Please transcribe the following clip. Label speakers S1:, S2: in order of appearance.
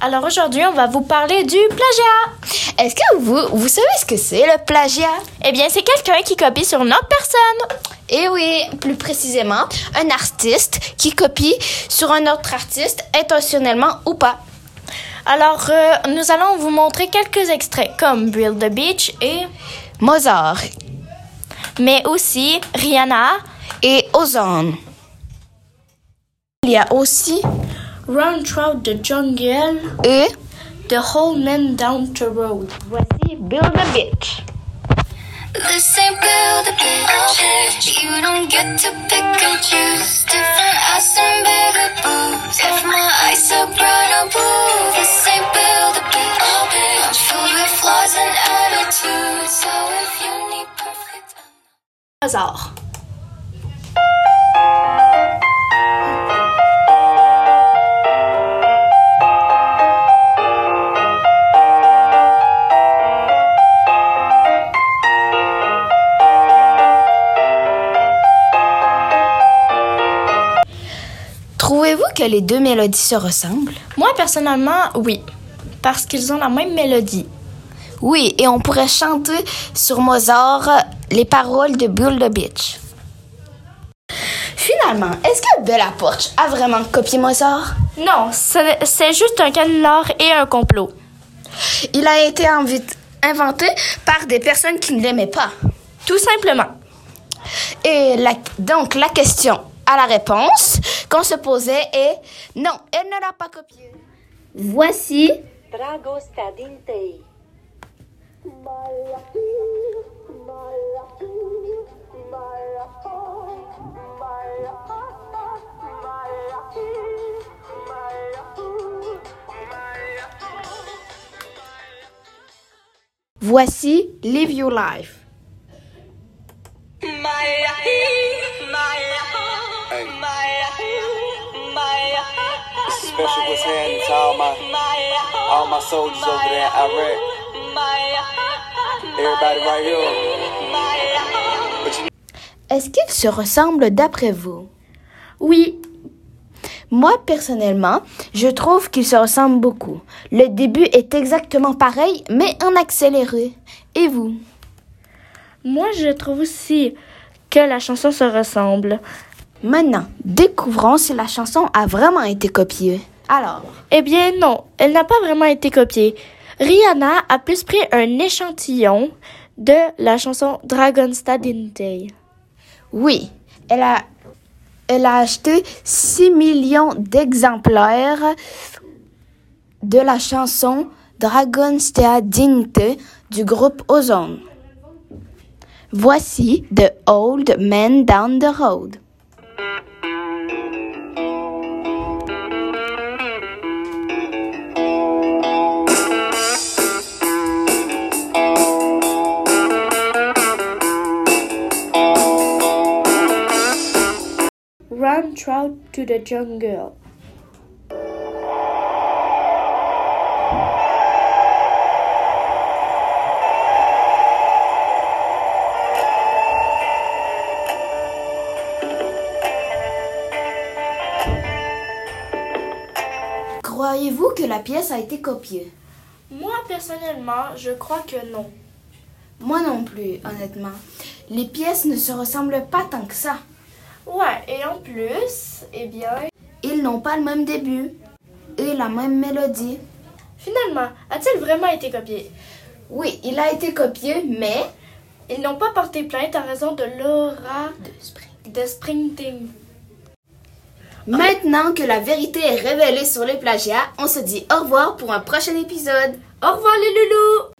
S1: Alors aujourd'hui, on va vous parler du plagiat.
S2: Est-ce que vous, vous savez ce que c'est le plagiat?
S1: Eh bien, c'est quelqu'un qui copie sur une autre personne.
S2: Eh oui, plus précisément, un artiste qui copie sur un autre artiste, intentionnellement ou pas.
S1: Alors, euh, nous allons vous montrer quelques extraits comme Build the Beach et
S2: Mozart
S1: mais aussi Rihanna
S2: et Ozone. Il y a aussi
S1: Run Through the Jungle
S2: et
S1: The Whole Man Down the Road.
S2: Voici Build a Bitch.
S3: This ain't build a bitch. You don't get to pick and choose. Different ass and bigger boobs. If my eyes are brown or blue, this ain't build a bitch. I'm filled with flaws and attitudes. So if you need perfect.
S1: Hasard.
S2: Que les deux mélodies se ressemblent?
S1: Moi, personnellement, oui. Parce qu'ils ont la même mélodie.
S2: Oui, et on pourrait chanter sur Mozart les paroles de Build a Bitch. Finalement, est-ce que Bella Porch a vraiment copié Mozart?
S1: Non, ce- c'est juste un canular et un complot.
S2: Il a été inventé par des personnes qui ne l'aimaient pas.
S1: Tout simplement.
S2: Et la- donc, la question à la réponse qu'on se posait est non, elle ne l'a pas copié. Voici
S4: Dragosta dintei.
S2: Voici Live Your Life.
S5: To all my all my soldiers over there in Iraq. Everybody right here. But you
S2: Est-ce qu'ils se ressemblent d'après vous?
S1: Oui,
S2: Moi, personnellement, je trouve qu'ils se ressemblent beaucoup. Le début est exactement pareil, mais en accéléré. Et vous?
S1: moi je trouve aussi que la chanson se ressemble.
S2: Maintenant, découvrons si la chanson a vraiment été copiée. Alors,
S1: Eh bien non, elle n'a pas vraiment été copiée. Rihanna a plus pris un échantillon de la chanson Dragon's Day.
S2: oui, elle a, acheté 6 millions d'exemplaires de la chanson Dragon Stea Dinte du groupe Ozone. Voici The Old Man Down the Road.
S1: Run Trout to the Jungle.
S2: Croyez-vous que la pièce a été copiée?
S1: Moi personnellement, je crois que non.
S2: Moi non plus, honnêtement. Les pièces ne se ressemblent pas tant que ça.
S1: Ouais, et en plus, eh bien,
S2: Ils n'ont pas le même début et la même mélodie.
S1: finalement, a-t-il vraiment été copié?
S2: Oui, il a été copié, mais
S1: Ils n'ont pas porté plainte à raison de l'aura de Springting.
S2: maintenant que la vérité est révélée sur les plagiats, on se dit au revoir pour un prochain épisode.
S1: Au revoir les loulous